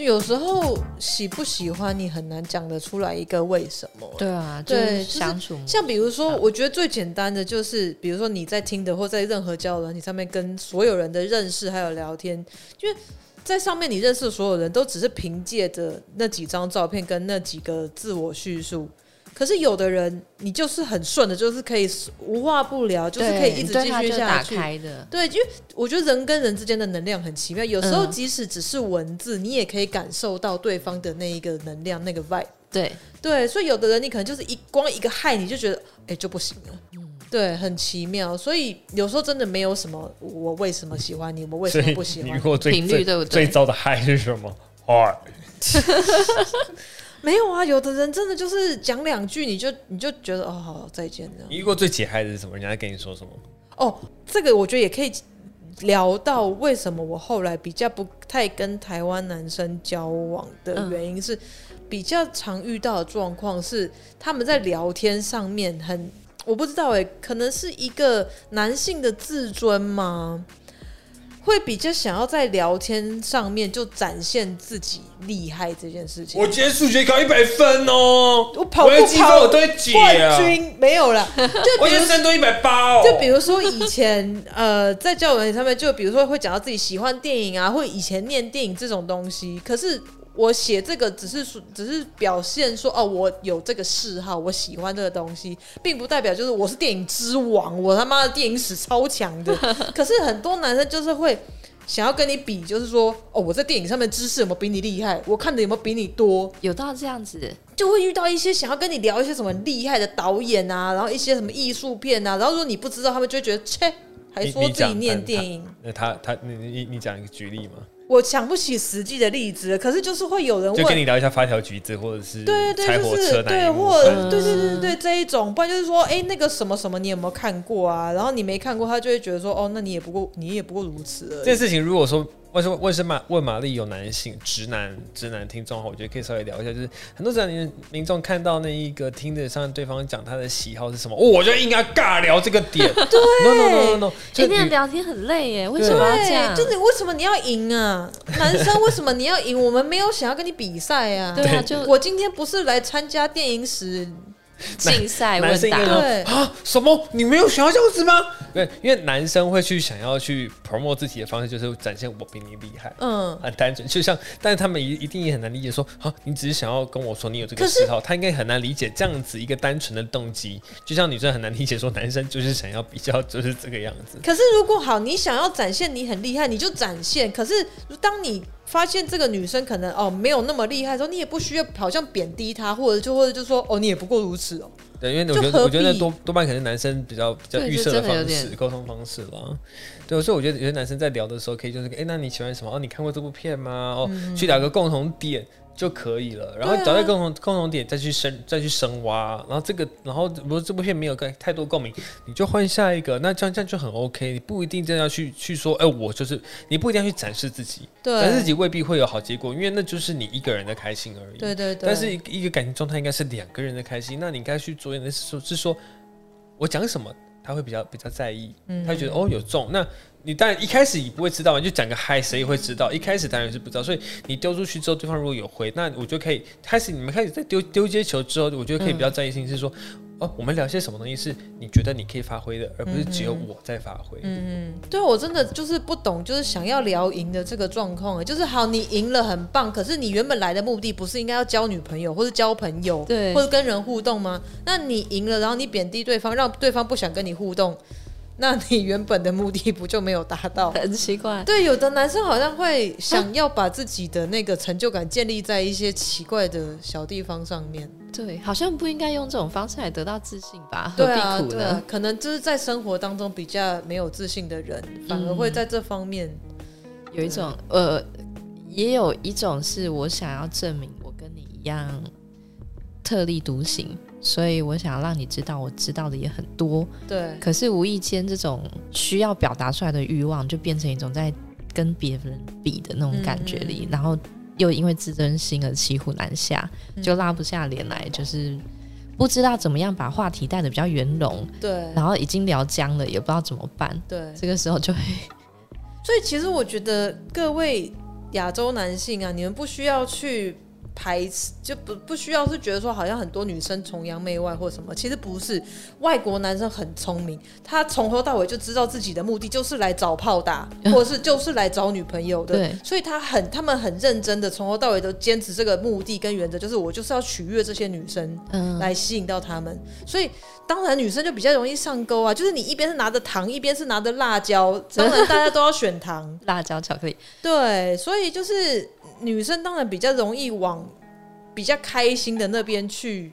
就有时候喜不喜欢你很难讲得出来一个为什么。对啊，对，相处。像比如说，我觉得最简单的就是，比如说你在听的或在任何交友软体上面跟所有人的认识还有聊天，因为在上面你认识的所有人都只是凭借着那几张照片跟那几个自我叙述。可是有的人，你就是很顺的，就是可以无话不聊，就是可以一直继续下去。对，因为我觉得人跟人之间的能量很奇妙，有时候即使只是文字，嗯、你也可以感受到对方的那一个能量，那个 vibe。对对，所以有的人你可能就是一光一个嗨，你就觉得哎、欸、就不行了。嗯，对，很奇妙。所以有时候真的没有什么，我为什么喜欢你，我为什么不喜欢你？频率对不对？最糟的嗨是什么？嗨。没有啊，有的人真的就是讲两句，你就你就觉得哦，好，再见这样。你遇过最解嗨的是什么？人家在跟你说什么？哦，这个我觉得也可以聊到为什么我后来比较不太跟台湾男生交往的原因是，比较常遇到的状况是他们在聊天上面很，我不知道哎，可能是一个男性的自尊吗？会比较想要在聊天上面就展现自己厉害这件事情。我今天数学考一百分哦，我跑步跑我都会解啊，冠军没有了。就我今天都一百八哦。就比如说以前 呃，在教文上面，就比如说会讲到自己喜欢电影啊，或以前念电影这种东西，可是。我写这个只是说，只是表现说哦，我有这个嗜好，我喜欢这个东西，并不代表就是我是电影之王，我他妈的电影史超强的。可是很多男生就是会想要跟你比，就是说哦，我在电影上面知识有没有比你厉害？我看的有没有比你多？有到这样子，就会遇到一些想要跟你聊一些什么厉害的导演啊，然后一些什么艺术片啊，然后如果你不知道，他们就会觉得切，还说自己念电影。那他他你你你讲一个举例吗？我想不起实际的例子，可是就是会有人问，就跟你聊一下发条橘子，或者是对对对，就是对，或者对对对对这一种，不然就是说，哎、欸，那个什么什么，你有没有看过啊？然后你没看过，他就会觉得说，哦，那你也不过，你也不过如此。这件事情如果说。为什么？为什么问玛丽有男性直男直男听众的话，我觉得可以稍微聊一下。就是很多直男民众看到那一个听得上对方讲他的喜好是什么，哦、我就应该尬聊这个点。对，no no no no no，今天聊天很累耶，为什么要这样？就是为什么你要赢啊？男生为什么你要赢？我们没有想要跟你比赛啊。对啊，就我今天不是来参加电影史。竞赛问答啊？什么？你没有想要这样子吗？对，因为男生会去想要去 promote 自己的方式，就是展现我比你厉害。嗯，很单纯，就像，但是他们一一定也很难理解说，啊，你只是想要跟我说你有这个嗜好，他应该很难理解这样子一个单纯的动机。就像女生很难理解说，男生就是想要比较，就是这个样子。可是如果好，你想要展现你很厉害，你就展现。可是当你发现这个女生可能哦没有那么厉害的时候，你也不需要好像贬低她，或者就或者就说哦你也不过如此哦。对，因为我觉得我觉得多多半可能男生比较比较预设的方式沟通方式吧。对，所以我觉得有些男生在聊的时候可以就是哎，那你喜欢什么？哦，你看过这部片吗？哦，嗯、去聊个共同点。就可以了，然后找到共同、啊、共同点，再去深再去深挖，然后这个，然后如果这部片没有太多共鸣，你就换下一个，那这样这样就很 OK。你不一定真的要去去说，哎，我就是你不一定要去展示自己，对，展示自己未必会有好结果，因为那就是你一个人的开心而已。对对对。但是一个感情状态应该是两个人的开心，那你应该去着眼的是说，是说我讲什么，他会比较比较在意，嗯、他会觉得哦有中那。你当然一开始你不会知道嘛，就讲个嗨，谁也会知道。一开始当然是不知道，所以你丢出去之后，对方如果有回，那我就可以开始。你们开始在丢丢接球之后，我觉得可以比较在意性是说，哦，我们聊些什么东西是你觉得你可以发挥的，而不是只有我在发挥。嗯嗯，对我真的就是不懂，就是想要聊赢的这个状况，就是好，你赢了很棒，可是你原本来的目的不是应该要交女朋友或者交朋友，对，或者跟人互动吗？那你赢了，然后你贬低对方，让对方不想跟你互动。那你原本的目的不就没有达到？很奇怪。对，有的男生好像会想要把自己的那个成就感建立在一些奇怪的小地方上面。对，好像不应该用这种方式来得到自信吧？对啊，何必苦呢？对啊，可能就是在生活当中比较没有自信的人，反而会在这方面有一种呃，也有一种是我想要证明我跟你一样特立独行。所以我想要让你知道，我知道的也很多。对。可是无意间，这种需要表达出来的欲望，就变成一种在跟别人比的那种感觉里，嗯、然后又因为自尊心而骑虎难下，就拉不下脸来，就是不知道怎么样把话题带的比较圆融。对。然后已经聊僵了，也不知道怎么办。对。这个时候就会。所以其实我觉得各位亚洲男性啊，你们不需要去。排斥就不不需要是觉得说好像很多女生崇洋媚外或什么，其实不是。外国男生很聪明，他从头到尾就知道自己的目的就是来找炮打，或者是就是来找女朋友的。对，所以他很他们很认真的从头到尾都坚持这个目的跟原则，就是我就是要取悦这些女生，嗯，来吸引到他们。所以当然女生就比较容易上钩啊，就是你一边是拿着糖，一边是拿着辣椒，当然大家都要选糖，辣椒巧克力。对，所以就是。女生当然比较容易往比较开心的那边去。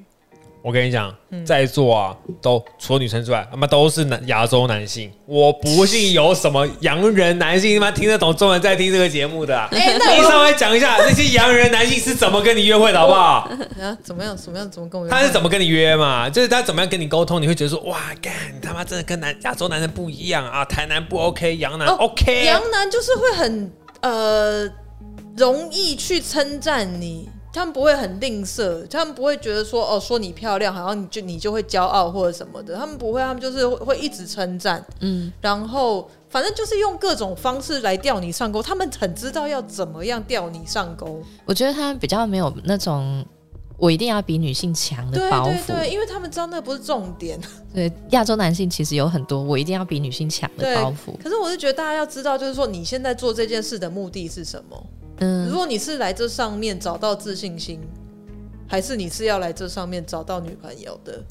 我跟你讲，嗯、在座啊，都除了女生之外，他妈都是男亚洲男性。我不信有什么洋人男性他妈听得懂中文在听这个节目的、啊。哎、欸，那你稍微讲一下那些洋人男性是怎么跟你约会的，好不好？啊，怎么样？怎么样？怎么跟我约？他是怎么跟你约嘛？就是他怎么样跟你沟通？你会觉得说，哇，干他妈真的跟男亚洲男人不一样啊！台南不 OK，洋男 OK，洋男就是会很呃。容易去称赞你，他们不会很吝啬，他们不会觉得说哦，说你漂亮，好像你就你就会骄傲或者什么的，他们不会，他们就是会一直称赞，嗯，然后反正就是用各种方式来钓你上钩，他们很知道要怎么样钓你上钩。我觉得他们比较没有那种我一定要比女性强的包袱，对对对，因为他们知道那不是重点。对，亚洲男性其实有很多我一定要比女性强的包袱，可是我是觉得大家要知道，就是说你现在做这件事的目的是什么？嗯，如果你是来这上面找到自信心，还是你是要来这上面找到女朋友的？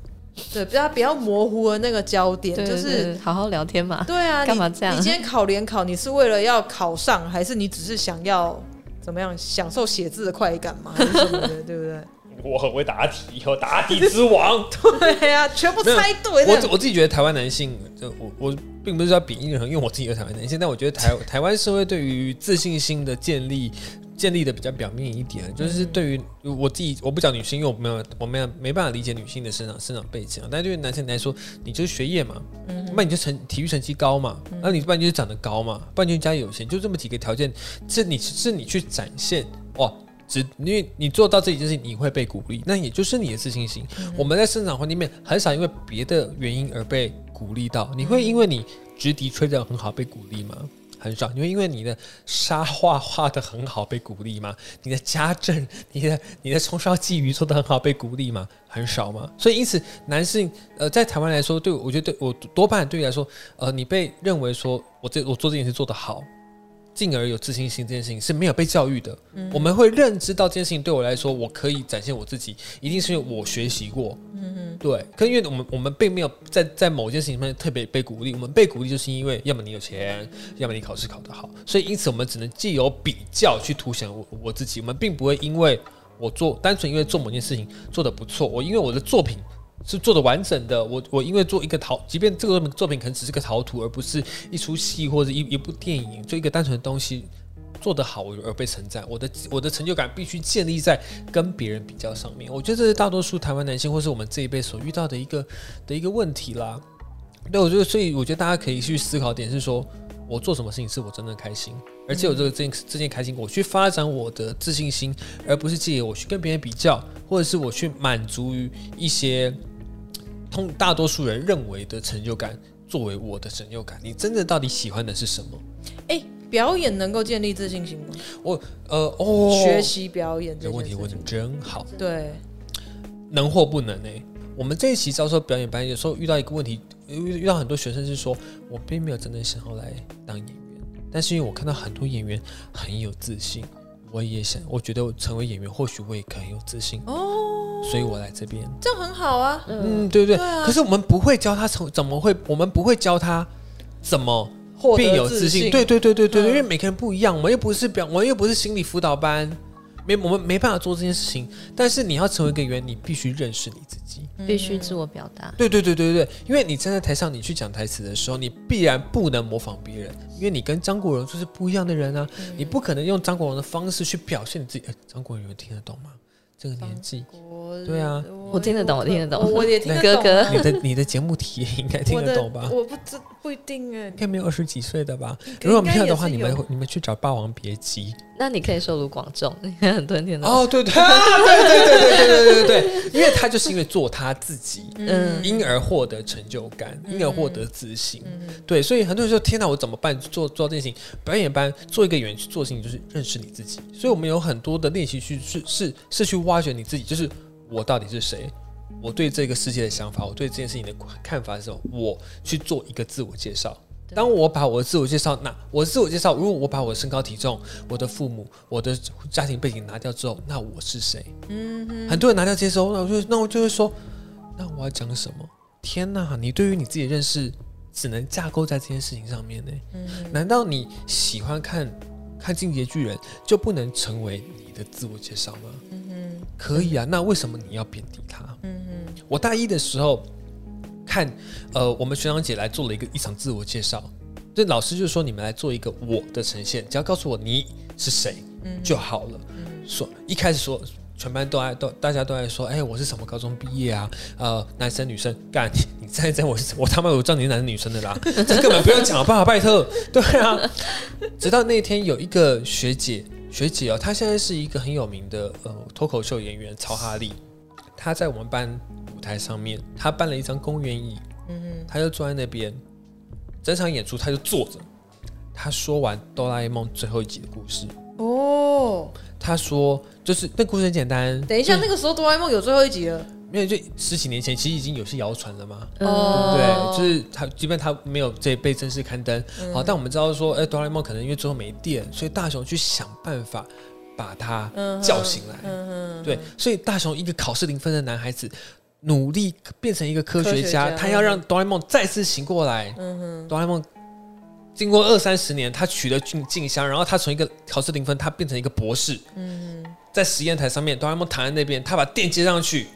对，不要不要模糊了那个焦点，对对对，就是好好聊天嘛。对啊，干嘛这样？你今天考联考，你是为了要考上，还是你只是想要怎么样享受写字的快感嘛？还是什么的，对不对？我很会答题，有答题之王。对呀、啊，全部猜对。我我自己觉得台湾男性，就我我并不是要贬义任何，因为我自己是台湾男性，但我觉得台 台湾社会对于自信心的建立。建立的比较表面一点，就是对于我自己，我不讲女性，因为我没有，我没有没办法理解女性的生长生长背景啊。但对于男生来说，你就是学业嘛，嗯，那你就成体育成绩高嘛，那你不然就是长得高嘛，不然就是家里有钱，就这么几个条件，是你是你去展现哦，只因为你做到这一件事情，你会被鼓励，那也就是你的自信心。嗯、我们在生长环境里面很少因为别的原因而被鼓励到，你会因为你直笛吹得很好被鼓励吗？很少，你会因为你的沙画画的很好被鼓励吗？你的家政、你的你的葱烧鲫鱼做的很好被鼓励吗？很少吗？所以因此，男性呃，在台湾来说，对我觉得对我多半对于来说，呃，你被认为说我这我做这件事做得好。进而有自信心这件事情是没有被教育的。嗯、我们会认知到这件事情对我来说，我可以展现我自己，一定是因为我学习过。嗯嗯，对。可因为我们我们并没有在在某件事情上面特别被鼓励，我们被鼓励就是因为要么你有钱，要么你考试考得好。所以因此我们只能借由比较去凸显我我自己。我们并不会因为我做单纯因为做某件事情做得不错，我因为我的作品。是做的完整的，我我因为做一个陶，即便这个作品可能只是个陶土，而不是一出戏或者一一部电影，做一个单纯的东西做得好而被称赞，我的我的成就感必须建立在跟别人比较上面。我觉得这是大多数台湾男性或是我们这一辈所遇到的一个的一个问题啦。对，我觉得所以我觉得大家可以去思考点是说，我做什么事情是我真的开心，而且有这个这件这件开心，我去发展我的自信心，而不是借由我去跟别人比较，或者是我去满足于一些。通大多数人认为的成就感作为我的成就感，你真的到底喜欢的是什么？哎、欸，表演能够建立自信心吗？我呃哦，学习表演这问题问的真好。对，能或不能呢？我们这一期招收表演班，有时候遇到一个问题，遇到很多学生是说，我并没有真的想要来当演员，但是因为我看到很多演员很有自信，我也想，我觉得我成为演员，或许我也可以有自信哦。所以我来这边，这样很好啊。嗯，对对对。可是我们不会教他从怎么会，我们不会教他怎么变有自信。对对对对对对，因为每个人不一样，我们又不是表，我们又不是心理辅导班，没我们没办法做这件事情。但是你要成为一个演员，你必须认识你自己，必须自我表达。对对对对对，因为你站在台上，你去讲台词的时候，你必然不能模仿别人，因为你跟张国荣就是不一样的人啊，你不可能用张国荣的方式去表现你自己。哎，张国荣有人听得懂吗？这个年纪，对啊，我听得懂，我听得懂，我也听得懂。哥哥，你的你的节目题也应该听得懂吧？我不知不一定哎，应该没有二十几岁的吧？如果没有的话，你们你们去找《霸王别姬》。那你可以收卢广仲，你看很多人听到哦，对对对对对对对对对，因为他就是因为做他自己，嗯，因而获得成就感，因而获得自信，对，所以很多人说：“天哪，我怎么办？做做这件事情，表演班做一个演员去做事情，就是认识你自己。”所以，我们有很多的练习去是是是去挖掘你自己，就是我到底是谁。我对这个世界的想法，我对这件事情的看法的时候，我去做一个自我介绍。当我把我的自我介绍，那我的自我介绍，如果我把我的身高体重、我的父母、我的家庭背景拿掉之后，那我是谁？嗯哼，很多人拿掉这些之后，那我就那我就会说，那我要讲什么？天哪，你对于你自己的认识只能架构在这件事情上面呢？嗯，难道你喜欢看看进击的巨人就不能成为你的自我介绍吗？嗯哼，可以啊，那为什么你要贬低他？嗯哼，我大一的时候。看，呃，我们学长姐来做了一个一场自我介绍，这老师就说，你们来做一个我的呈现，只要告诉我你是谁就好了。嗯、说一开始说全班都爱都大家都爱说，哎，我是什么高中毕业啊？呃，男生女生干，你再在我我他妈我知道你是男生女生的啦，这根本不用讲了，爸爸拜托，对啊。直到那天有一个学姐学姐哦，她现在是一个很有名的呃脱口秀演员曹哈利，她在我们班舞。台上面，她搬了一张公园椅，嗯哼，他就坐在那边，整场演出她就坐着。她说完哆啦 A 梦最后一集的故事哦，他说就是那故事很简单。等一下，那个时候哆啦 A 梦有最后一集了？因为就十几年前，其实已经有些谣传了嘛。哦，对，就是他，即便他没有这被正式刊登，好，但我们知道说，哎，哆啦 A 梦可能因为最后没电，所以大雄去想办法把他叫醒来。对，所以大雄一个考试零分的男孩子。努力变成一个科学家，学家他要让哆啦 A 梦再次醒过来。嗯，哆啦 A 梦经过二三十年，他取得进进香，然后他从一个考试零分，他变成一个博士。嗯，在实验台上面，哆啦 A 梦躺在那边，他把电接上去。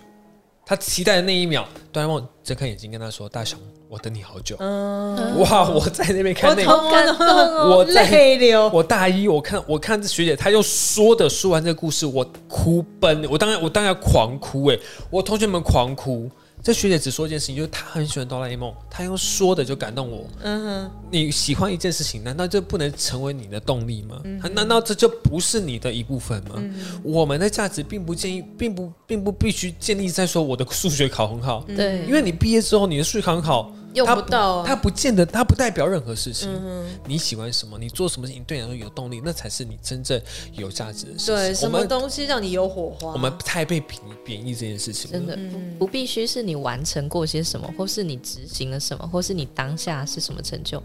他期待的那一秒，哆啦 A 梦睁开眼睛跟他说：“大雄，我等你好久。”嗯，哇！我在那边看那个，我感动哦，我泪流。我大一，我看我看这学姐，她又说的说完这个故事，我哭奔，我当然我当然狂哭哎，我同学们狂哭。这学姐只说一件事情，就是她很喜欢哆啦 A 梦，她用说的就感动我。嗯哼，你喜欢一件事情，难道就不能成为你的动力吗？嗯、难道这就不是你的一部分吗？嗯、我们的价值并不建议，并不并不必须建立在说我的数学考很好。对，因为你毕业之后，你的数学考很好。用不到、啊，它不见得，它不代表任何事情。嗯、你喜欢什么，你做什么事情对你来说有动力，那才是你真正有价值的事情。对，什么东西让你有火花？我们太被贬贬义这件事情，真的不，不必须是你完成过些什么，或是你执行了什么，或是你当下是什么成就，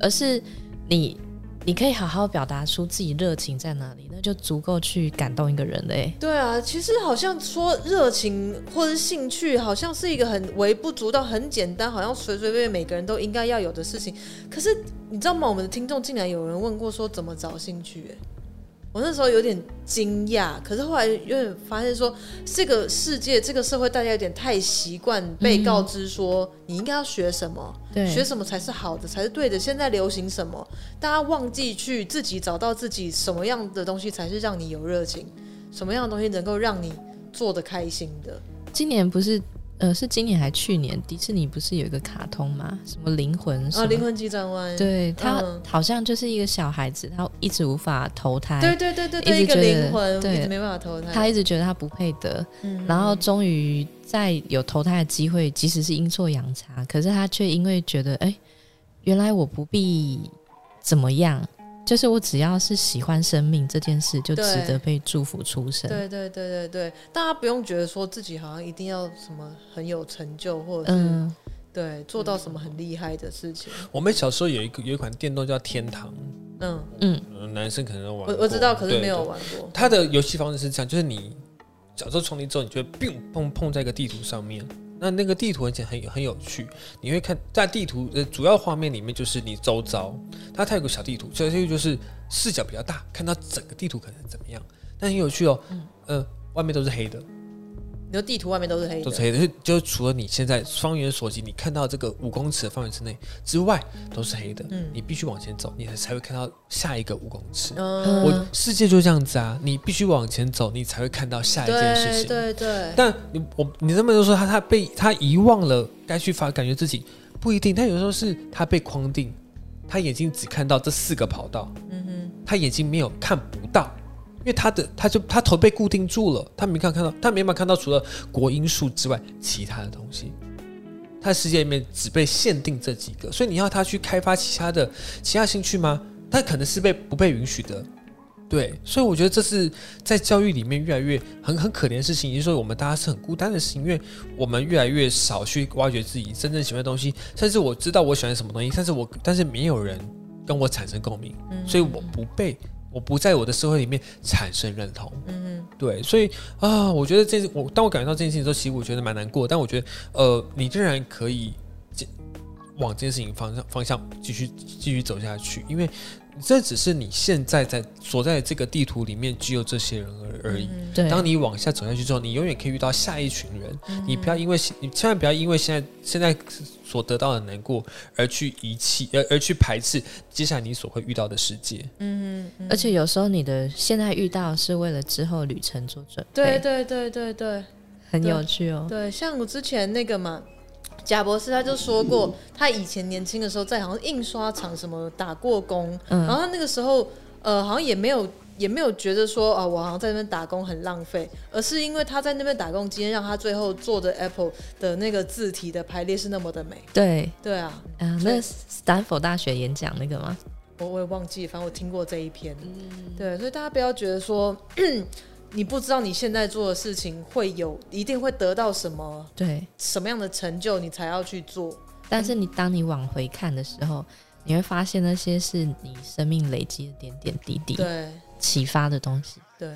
而是你。你可以好好表达出自己热情在哪里，那就足够去感动一个人嘞。对啊，其实好像说热情或者兴趣，好像是一个很微不足道、很简单，好像随随便便每个人都应该要有的事情。可是你知道吗？我们的听众竟然有人问过说怎么找兴趣？我那时候有点惊讶，可是后来有点发现说，这个世界、这个社会，大家有点太习惯被告知说，你应该要学什么，对学什么才是好的，才是对的。现在流行什么，大家忘记去自己找到自己什么样的东西才是让你有热情，什么样的东西能够让你做的开心的。今年不是。呃，是今年还去年，迪士尼不是有一个卡通吗？什么灵魂？啊，灵魂急转弯。对，他好像就是一个小孩子，他一直无法投胎。对对对对，一个灵魂，对，一直没办法投胎。他一直觉得他不配得，嗯、然后终于在有投胎的机会，即使是阴错阳差，可是他却因为觉得，哎，原来我不必怎么样。就是我只要是喜欢生命这件事，就值得被祝福出生。对对对对对，大家不用觉得说自己好像一定要什么很有成就，或者是、对做到什么很厉害的事情。我们小时候有一个有一款电动叫天堂，嗯嗯，男生可能玩过。我我知道，可是没有玩过。他的游戏方式是这样，就是你小时候从你之后，你就会碰碰碰在一个地图上面。那那个地图很简很很有趣，你会看在地图的主要画面里面就是你周遭，它它有个小地图，小地图就是视角比较大，看到整个地图可能怎么样，但很有趣哦，嗯，呃，外面都是黑的。你的地图外面都是黑的，都是黑的，就就除了你现在方圆所及，你看到这个五公尺的范围之内之外，都是黑的。嗯，你必须往前走，你才才会看到下一个五公尺。嗯，我世界就这样子啊，你必须往前走，你才会看到下一件事情。对对。但你我你这么就说他他被他遗忘了该去发，感觉自己不一定，他有时候是他被框定，他眼睛只看到这四个跑道，嗯哼，他眼睛没有看不到，因因为他的他就他头被固定住了，他没看看到，他没办法看到除了国英数之外其他的东西，他的世界里面只被限定这几个，所以你要他去开发其他的其他兴趣吗？他可能是被不被允许的。对，所以我觉得这是在教育里面越来越很很可怜的事情，也就是说我们大家是很孤单的事情，因为我们越来越少去挖掘自己真正喜欢的东西，甚至我知道我喜欢什么东西，但是我但是没有人跟我产生共鸣，所以我不被我不在我的社会里面产生认同，嗯，对，所以啊，我觉得这我当我感觉到这件事情的时候，其实我觉得蛮难过，但我觉得呃，你仍然可以往这件事情方向方向继续继续走下去，因为。这只是你现在在所在的这个地图里面只有这些人而而已。对，当你往下走下去之后，你永远可以遇到下一群人。嗯、你不要因为你千万不要因为现在现在所得到的难过而去遗弃，而而去排斥接下来你所会遇到的世界。嗯，而且有时候你的现在遇到是为了之后旅程做准备。对对对对对，很有趣哦。对，像我之前那个嘛。贾博士他就说过，他以前年轻的时候在好像印刷厂什么打过工，嗯、然后他那个时候呃好像也没有也没有觉得说啊、呃、我好像在那边打工很浪费，而是因为他在那边打工，今天让他最后做的 Apple 的那个字体的排列是那么的美。对对啊，嗯，那斯坦福大学演讲那个吗？我我也忘记，反正我听过这一篇。嗯、对，所以大家不要觉得说。你不知道你现在做的事情会有一定会得到什么，对，什么样的成就你才要去做。但是你当你往回看的时候，你会发现那些是你生命累积的点点滴滴，对，启发的东西，对。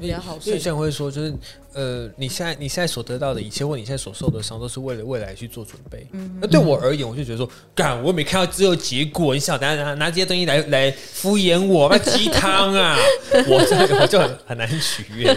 比较好，所以这样会说，就是呃，你现在你现在所得到的一切，或你现在所受的伤，都是为了未来去做准备。嗯，那对我而言，我就觉得说，干，我没看到只有结果，你想拿拿拿这些东西来来敷衍我，那鸡汤啊，我这我就很很难取悦。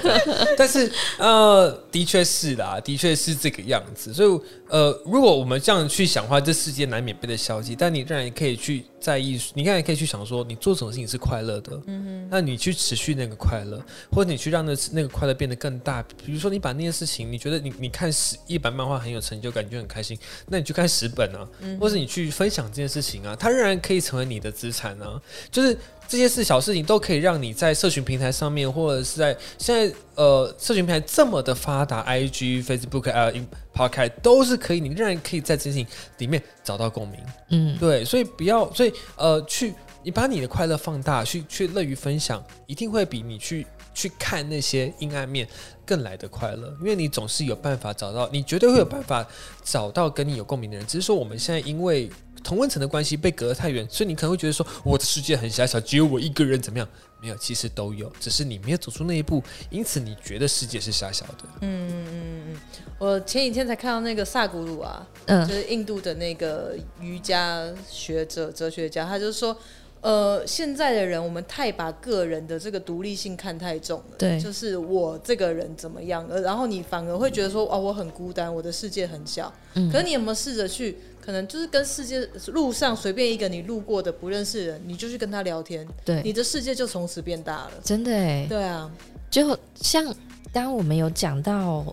但是呃，的确是啦，的确是这个样子。所以呃，如果我们这样去想的话，这世界难免变得消极，但你仍然可以去。在意，你看，也可以去想说，你做什么事情是快乐的，嗯哼，那你去持续那个快乐，或者你去让那那个快乐变得更大。比如说，你把那件事情，你觉得你你看十一本漫画很有成就感，你就很开心，那你去看十本啊，嗯、或者你去分享这件事情啊，它仍然可以成为你的资产啊，就是。这些事小事情都可以让你在社群平台上面，或者是在现在呃社群平台这么的发达，IG、Facebook 啊、Podcast 都是可以，你仍然可以在这些事情里面找到共鸣。嗯，对，所以不要，所以呃，去你把你的快乐放大，去去乐于分享，一定会比你去去看那些阴暗面更来的快乐，因为你总是有办法找到，你绝对会有办法找到跟你有共鸣的人。只是说我们现在因为。同温层的关系被隔得太远，所以你可能会觉得说我的世界很狭小，只有我一个人怎么样？没有，其实都有，只是你没有走出那一步，因此你觉得世界是狭小的。嗯嗯嗯嗯，我前几天才看到那个萨古鲁啊，就是印度的那个瑜伽学者、哲学家，他就说。呃，现在的人，我们太把个人的这个独立性看太重了。对，就是我这个人怎么样，呃，然后你反而会觉得说，哦，我很孤单，我的世界很小。嗯。可是你有没有试着去，可能就是跟世界路上随便一个你路过的不认识的人，你就去跟他聊天，对，你的世界就从此变大了。真的哎。对啊，就像刚刚我们有讲到。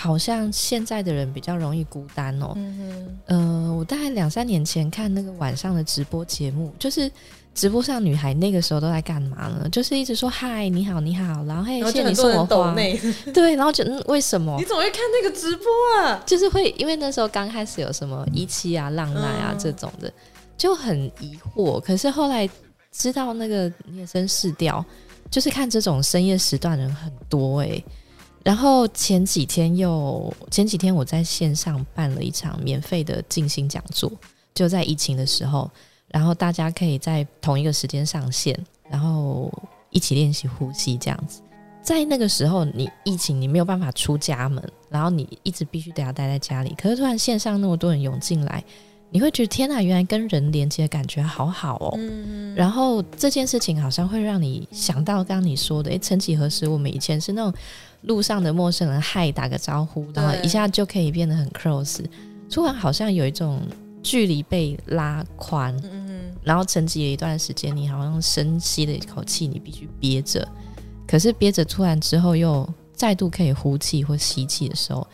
好像现在的人比较容易孤单哦。嗯哼。呃，我大概两三年前看那个晚上的直播节目，就是直播上女孩那个时候都在干嘛呢？就是一直说嗨，你好，你好，然后嘿，谢谢你送我花。对，然后就嗯，为什么？你怎么会看那个直播啊？就是会，因为那时候刚开始有什么一期啊、浪漫啊这种的，就很疑惑。可是后来知道那个你也真是调，就是看这种深夜时段的人很多哎、欸。然后前几天又前几天我在线上办了一场免费的静心讲座，就在疫情的时候，然后大家可以在同一个时间上线，然后一起练习呼吸这样子。在那个时候，你疫情你没有办法出家门，然后你一直必须得要待在家里。可是突然线上那么多人涌进来，你会觉得天呐，原来跟人连接的感觉好好哦。嗯。然后这件事情好像会让你想到刚刚你说的，诶，曾几何时我们以前是那种。路上的陌生人，嗨，打个招呼，然后一下就可以变得很 close，突然好像有一种距离被拉宽，然后沉寂了一段时间，你好像深吸了一口气，你必须憋着，可是憋着突然之后又再度可以呼气或吸气的时候，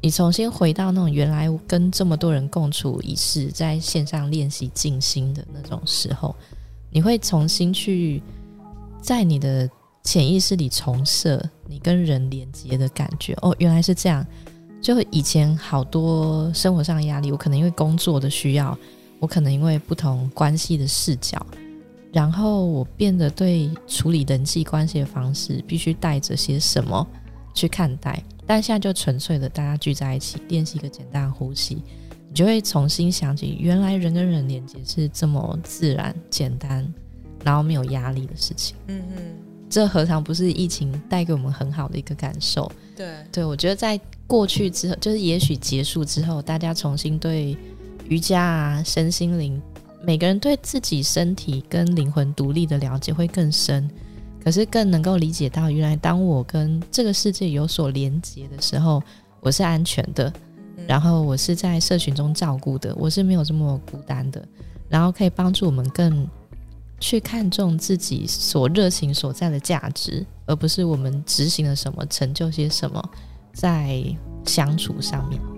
你重新回到那种原来跟这么多人共处一室，在线上练习静心的那种时候，你会重新去在你的潜意识里重设你跟人连接的感觉。哦，原来是这样。就以前好多生活上的压力，我可能因为工作的需要，我可能因为不同关系的视角，然后我变得对处理人际关系的方式必须带着些什么去看待。但现在就纯粹的大家聚在一起练习一个简单的呼吸，你就会重新想起原来人跟人连接是这么自然、简单，然后没有压力的事情。嗯嗯，这何尝不是疫情带给我们很好的一个感受？对对，我觉得在过去之后，就是也许结束之后，大家重新对瑜伽啊、身心灵，每个人对自己身体跟灵魂独立的了解会更深。可是更能够理解到，原来当我跟这个世界有所连接的时候，我是安全的，然后我是在社群中照顾的，我是没有这么孤单的，然后可以帮助我们更去看重自己所热情所在的价值，而不是我们执行了什么，成就些什么，在相处上面。